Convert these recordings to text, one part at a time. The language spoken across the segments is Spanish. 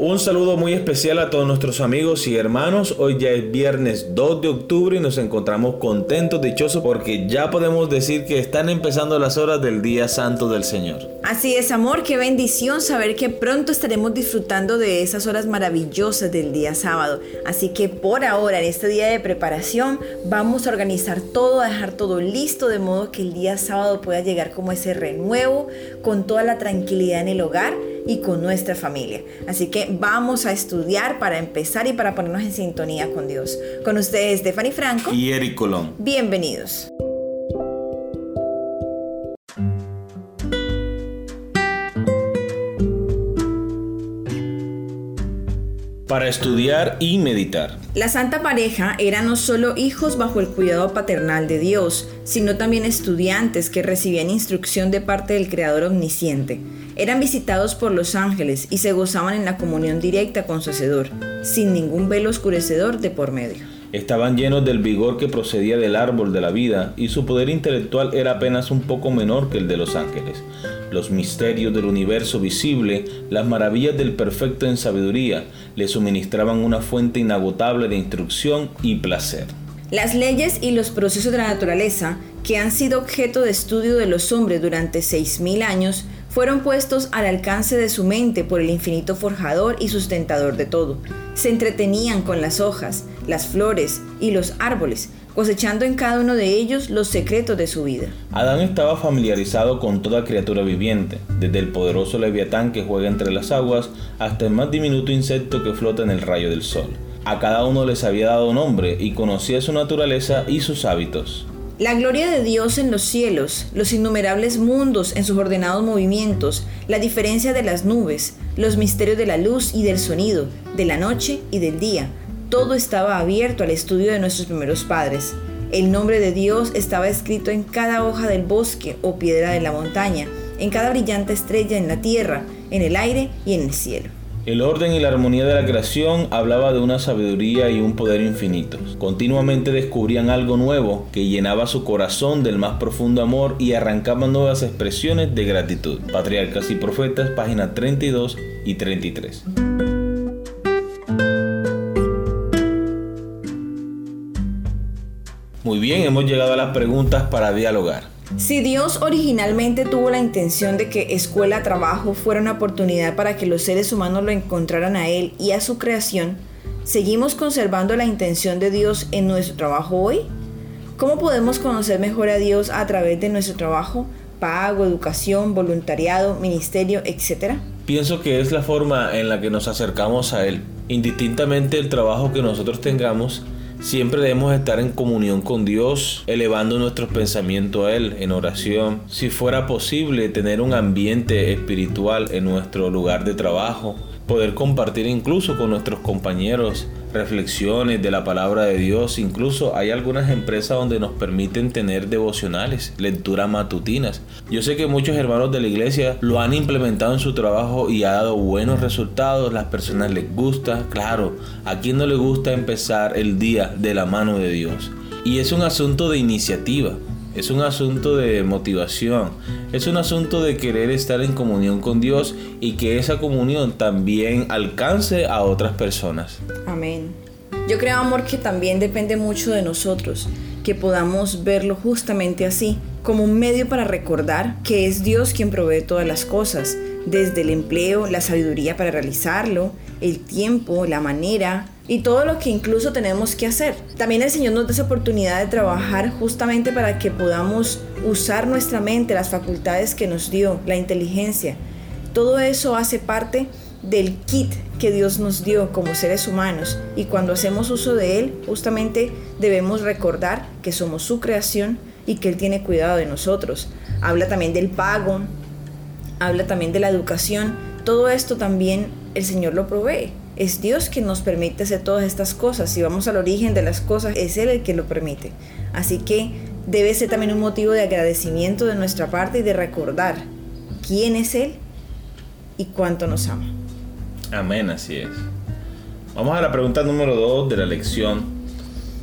Un saludo muy especial a todos nuestros amigos y hermanos. Hoy ya es viernes 2 de octubre y nos encontramos contentos, dichosos, porque ya podemos decir que están empezando las horas del día santo del Señor. Así es, amor, qué bendición saber que pronto estaremos disfrutando de esas horas maravillosas del día sábado. Así que por ahora, en este día de preparación, vamos a organizar todo, a dejar todo listo, de modo que el día sábado pueda llegar como ese renuevo, con toda la tranquilidad en el hogar y con nuestra familia. Así que vamos a estudiar para empezar y para ponernos en sintonía con Dios. Con ustedes, Stephanie Franco y Eric Colón. Bienvenidos. para estudiar y meditar. La santa pareja era no solo hijos bajo el cuidado paternal de Dios, sino también estudiantes que recibían instrucción de parte del Creador Omnisciente. Eran visitados por los ángeles y se gozaban en la comunión directa con su Hacedor, sin ningún velo oscurecedor de por medio. Estaban llenos del vigor que procedía del árbol de la vida y su poder intelectual era apenas un poco menor que el de los ángeles. Los misterios del universo visible, las maravillas del perfecto en sabiduría, le suministraban una fuente inagotable de instrucción y placer. Las leyes y los procesos de la naturaleza, que han sido objeto de estudio de los hombres durante 6.000 años, fueron puestos al alcance de su mente por el infinito forjador y sustentador de todo. Se entretenían con las hojas, las flores y los árboles, cosechando en cada uno de ellos los secretos de su vida. Adán estaba familiarizado con toda criatura viviente, desde el poderoso leviatán que juega entre las aguas hasta el más diminuto insecto que flota en el rayo del sol. A cada uno les había dado nombre y conocía su naturaleza y sus hábitos. La gloria de Dios en los cielos, los innumerables mundos en sus ordenados movimientos, la diferencia de las nubes, los misterios de la luz y del sonido, de la noche y del día, todo estaba abierto al estudio de nuestros primeros padres. El nombre de Dios estaba escrito en cada hoja del bosque o piedra de la montaña, en cada brillante estrella en la tierra, en el aire y en el cielo. El orden y la armonía de la creación hablaba de una sabiduría y un poder infinitos. Continuamente descubrían algo nuevo que llenaba su corazón del más profundo amor y arrancaban nuevas expresiones de gratitud. Patriarcas y Profetas, páginas 32 y 33. Muy bien, hemos llegado a las preguntas para dialogar. Si Dios originalmente tuvo la intención de que escuela-trabajo fuera una oportunidad para que los seres humanos lo encontraran a Él y a su creación, ¿seguimos conservando la intención de Dios en nuestro trabajo hoy? ¿Cómo podemos conocer mejor a Dios a través de nuestro trabajo, pago, educación, voluntariado, ministerio, etcétera? Pienso que es la forma en la que nos acercamos a Él. Indistintamente el trabajo que nosotros tengamos, Siempre debemos estar en comunión con Dios, elevando nuestros pensamientos a Él en oración. Si fuera posible tener un ambiente espiritual en nuestro lugar de trabajo, poder compartir incluso con nuestros compañeros reflexiones de la palabra de Dios. Incluso hay algunas empresas donde nos permiten tener devocionales, lecturas matutinas. Yo sé que muchos hermanos de la iglesia lo han implementado en su trabajo y ha dado buenos resultados. Las personas les gusta, claro, a quien no le gusta empezar el día de la mano de Dios. Y es un asunto de iniciativa es un asunto de motivación, es un asunto de querer estar en comunión con Dios y que esa comunión también alcance a otras personas. Amén. Yo creo, amor, que también depende mucho de nosotros, que podamos verlo justamente así, como un medio para recordar que es Dios quien provee todas las cosas, desde el empleo, la sabiduría para realizarlo, el tiempo, la manera, y todo lo que incluso tenemos que hacer. También el Señor nos da esa oportunidad de trabajar justamente para que podamos usar nuestra mente, las facultades que nos dio, la inteligencia. Todo eso hace parte del kit que Dios nos dio como seres humanos y cuando hacemos uso de él justamente debemos recordar que somos su creación y que Él tiene cuidado de nosotros. Habla también del pago, habla también de la educación. Todo esto también el Señor lo provee. Es Dios quien nos permite hacer todas estas cosas. Si vamos al origen de las cosas, es Él el que lo permite. Así que debe ser también un motivo de agradecimiento de nuestra parte y de recordar quién es Él y cuánto nos ama. Amén, así es. Vamos a la pregunta número 2 de la lección.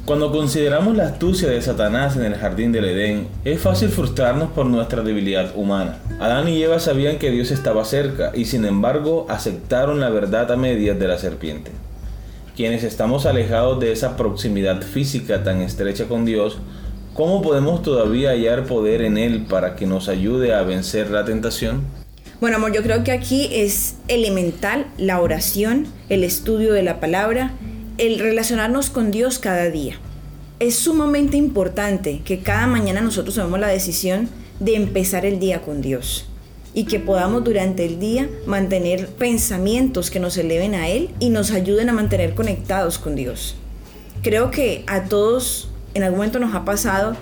Cuando consideramos la astucia de Satanás en el jardín del Edén, es fácil frustrarnos por nuestra debilidad humana. Adán y Eva sabían que Dios estaba cerca y sin embargo aceptaron la verdad a medias de la serpiente. Quienes estamos alejados de esa proximidad física tan estrecha con Dios, ¿cómo podemos todavía hallar poder en Él para que nos ayude a vencer la tentación? Bueno, amor, yo creo que aquí es elemental la oración, el estudio de la palabra el relacionarnos con Dios cada día. Es sumamente importante que cada mañana nosotros tomemos la decisión de empezar el día con Dios y que podamos durante el día mantener pensamientos que nos eleven a Él y nos ayuden a mantener conectados con Dios. Creo que a todos en algún momento nos ha pasado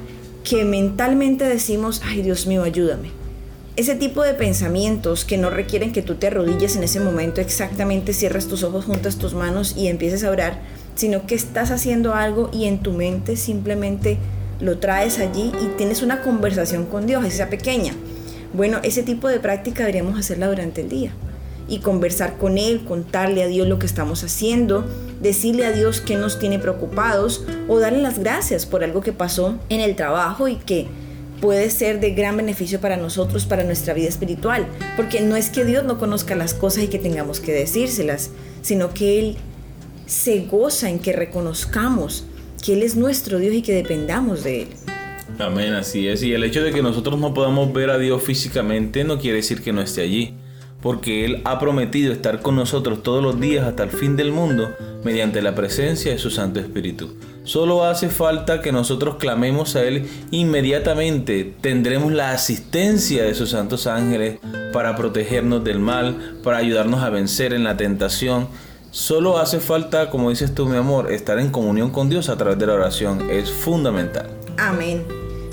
que mentalmente decimos, ay Dios mío, ayúdame ese tipo de pensamientos que no requieren que tú te arrodilles en ese momento exactamente, cierres tus ojos, juntas tus manos y empieces a orar, sino que estás haciendo algo y en tu mente simplemente lo traes allí y tienes una conversación con Dios, esa pequeña. Bueno, ese tipo de práctica deberíamos hacerla durante el día y conversar con Él, contarle a Dios lo que estamos haciendo, decirle a Dios que nos tiene preocupados o darle las gracias por algo que pasó en el trabajo y que puede ser de gran beneficio para nosotros, para nuestra vida espiritual, porque no es que Dios no conozca las cosas y que tengamos que decírselas, sino que Él se goza en que reconozcamos que Él es nuestro Dios y que dependamos de Él. Amén, así es. Y el hecho de que nosotros no podamos ver a Dios físicamente no quiere decir que no esté allí porque Él ha prometido estar con nosotros todos los días hasta el fin del mundo mediante la presencia de su Santo Espíritu. Solo hace falta que nosotros clamemos a Él inmediatamente. Tendremos la asistencia de sus santos ángeles para protegernos del mal, para ayudarnos a vencer en la tentación. Solo hace falta, como dices tú mi amor, estar en comunión con Dios a través de la oración. Es fundamental. Amén.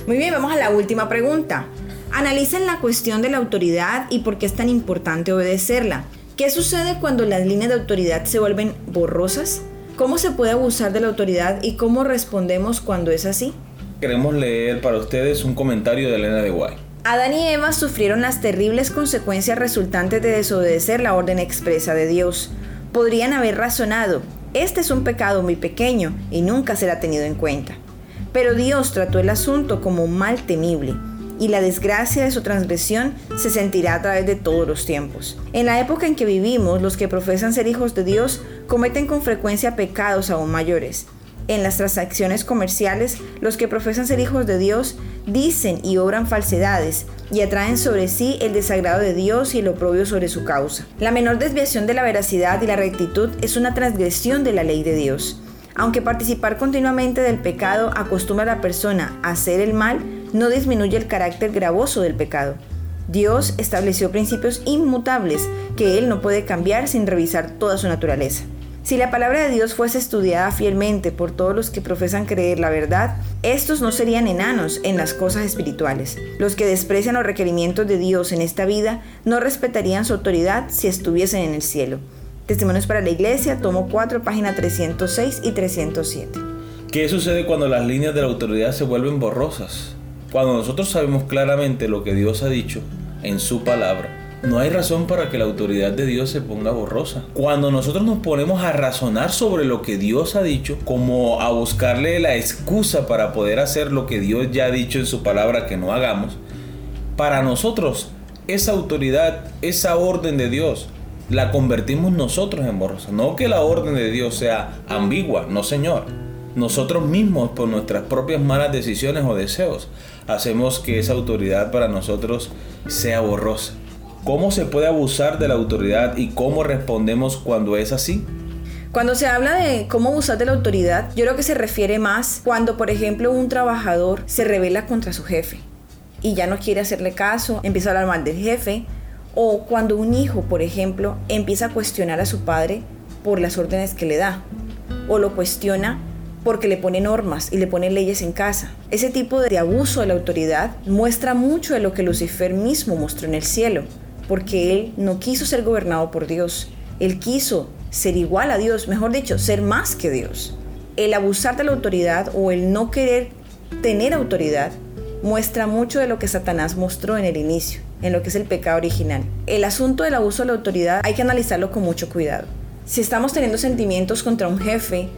Muy bien, vamos a la última pregunta. Analicen la cuestión de la autoridad y por qué es tan importante obedecerla. ¿Qué sucede cuando las líneas de autoridad se vuelven borrosas? ¿Cómo se puede abusar de la autoridad y cómo respondemos cuando es así? Queremos leer para ustedes un comentario de Elena de Guay. Adán y Eva sufrieron las terribles consecuencias resultantes de desobedecer la orden expresa de Dios. Podrían haber razonado, este es un pecado muy pequeño y nunca será tenido en cuenta. Pero Dios trató el asunto como un mal temible y la desgracia de su transgresión se sentirá a través de todos los tiempos. En la época en que vivimos, los que profesan ser hijos de Dios cometen con frecuencia pecados aún mayores. En las transacciones comerciales, los que profesan ser hijos de Dios dicen y obran falsedades y atraen sobre sí el desagrado de Dios y el oprobio sobre su causa. La menor desviación de la veracidad y la rectitud es una transgresión de la ley de Dios. Aunque participar continuamente del pecado acostumbra a la persona a hacer el mal, no disminuye el carácter gravoso del pecado. Dios estableció principios inmutables que Él no puede cambiar sin revisar toda su naturaleza. Si la palabra de Dios fuese estudiada fielmente por todos los que profesan creer la verdad, estos no serían enanos en las cosas espirituales. Los que desprecian los requerimientos de Dios en esta vida no respetarían su autoridad si estuviesen en el cielo. Testimonios para la Iglesia, tomo 4, página 306 y 307. ¿Qué sucede cuando las líneas de la autoridad se vuelven borrosas? Cuando nosotros sabemos claramente lo que Dios ha dicho en su palabra, no hay razón para que la autoridad de Dios se ponga borrosa. Cuando nosotros nos ponemos a razonar sobre lo que Dios ha dicho, como a buscarle la excusa para poder hacer lo que Dios ya ha dicho en su palabra que no hagamos, para nosotros esa autoridad, esa orden de Dios, la convertimos nosotros en borrosa. No que la orden de Dios sea ambigua, no Señor. Nosotros mismos, por nuestras propias malas decisiones o deseos, hacemos que esa autoridad para nosotros sea borrosa. ¿Cómo se puede abusar de la autoridad y cómo respondemos cuando es así? Cuando se habla de cómo abusar de la autoridad, yo creo que se refiere más cuando, por ejemplo, un trabajador se revela contra su jefe y ya no quiere hacerle caso, empieza a hablar mal del jefe, o cuando un hijo, por ejemplo, empieza a cuestionar a su padre por las órdenes que le da, o lo cuestiona porque le pone normas y le pone leyes en casa. Ese tipo de abuso de la autoridad muestra mucho de lo que Lucifer mismo mostró en el cielo, porque él no quiso ser gobernado por Dios, él quiso ser igual a Dios, mejor dicho, ser más que Dios. El abusar de la autoridad o el no querer tener autoridad muestra mucho de lo que Satanás mostró en el inicio, en lo que es el pecado original. El asunto del abuso de la autoridad hay que analizarlo con mucho cuidado. Si estamos teniendo sentimientos contra un jefe,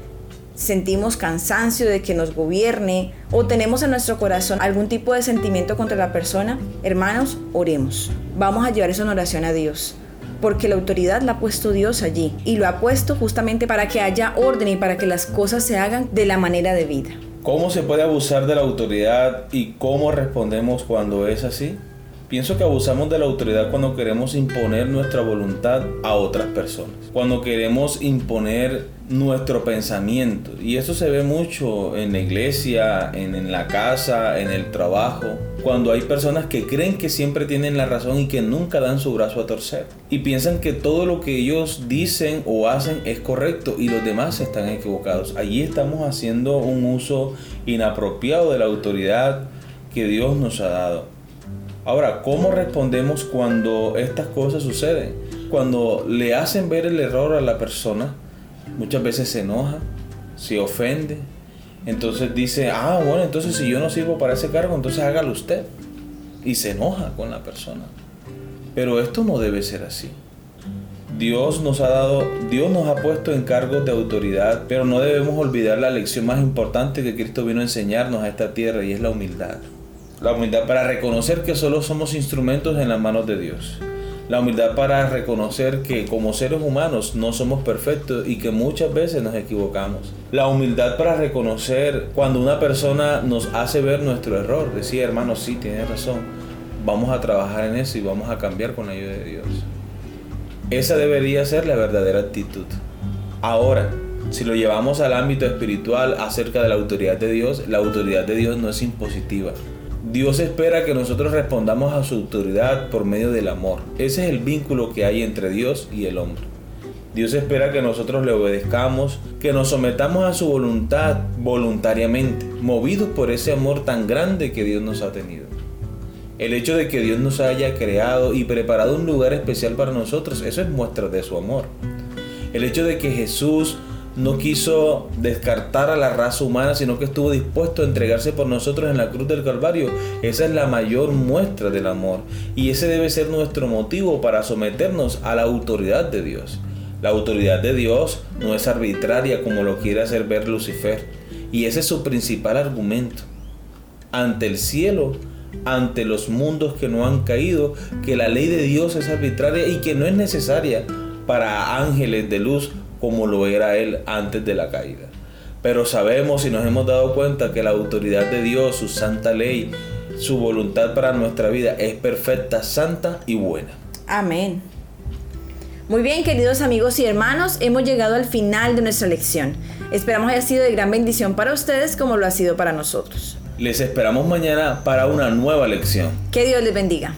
sentimos cansancio de que nos gobierne o tenemos en nuestro corazón algún tipo de sentimiento contra la persona, hermanos, oremos. Vamos a llevar esa oración a Dios. Porque la autoridad la ha puesto Dios allí y lo ha puesto justamente para que haya orden y para que las cosas se hagan de la manera de vida. ¿Cómo se puede abusar de la autoridad y cómo respondemos cuando es así? Pienso que abusamos de la autoridad cuando queremos imponer nuestra voluntad a otras personas, cuando queremos imponer nuestro pensamiento. Y eso se ve mucho en la iglesia, en, la casa, en el trabajo, cuando hay personas que creen que siempre tienen la razón y que nunca dan su brazo a torcer. Y piensan que todo lo que ellos dicen o hacen es correcto y los demás están equivocados. Allí estamos haciendo un uso inapropiado de la autoridad que Dios nos ha dado. Ahora, ¿cómo respondemos cuando estas cosas suceden? Cuando le hacen ver el error a la persona, muchas veces se enoja, se ofende. Entonces dice, ah, bueno, entonces si yo no sirvo para ese cargo, entonces hágalo usted. Y se enoja con la persona. Pero esto no debe ser así. Dios nos ha dado, Dios nos ha puesto en cargos de autoridad, pero no debemos olvidar la lección más importante que Cristo vino a enseñarnos a esta tierra y es la humildad. La humildad para reconocer que solo somos instrumentos en las manos de Dios. La humildad para reconocer que como seres humanos no somos perfectos y que muchas veces nos equivocamos. La humildad para reconocer cuando una persona nos hace ver nuestro error. Decir, hermano, sí, tiene razón. Vamos a trabajar en eso y vamos a cambiar con la ayuda de Dios. Esa debería ser la verdadera actitud. Ahora, si lo llevamos al ámbito espiritual acerca de la autoridad de Dios, la autoridad de Dios no es impositiva. Dios espera que nosotros respondamos a su autoridad por medio del amor. Ese es el vínculo que hay entre Dios y el hombre. Dios espera que nosotros le obedezcamos, que nos sometamos a su voluntad voluntariamente, movidos por ese amor tan grande que Dios nos ha tenido. El hecho de que Dios nos haya creado y preparado un lugar especial para nosotros, eso es muestra de su amor. El hecho de que Jesús no quiso descartar a la raza humana, sino que estuvo dispuesto a entregarse por nosotros en la cruz del Calvario. Esa es la mayor muestra del amor. Y ese debe ser nuestro motivo para someternos a la autoridad de Dios. La autoridad de Dios no es arbitraria como lo quiere hacer ver Lucifer. Y ese es su principal argumento. Ante el cielo, ante los mundos que no han caído, que la ley de Dios es arbitraria y que no es necesaria para ángeles de luz como lo era él antes de la caída. Pero sabemos y nos hemos dado cuenta que la autoridad de Dios, su santa ley, su voluntad para nuestra vida es perfecta, santa y buena. Amén. Muy bien, queridos amigos y hermanos, hemos llegado al final de nuestra lección. Esperamos haya sido de gran bendición para ustedes como lo ha sido para nosotros. Les esperamos mañana para una nueva lección. Que Dios les bendiga.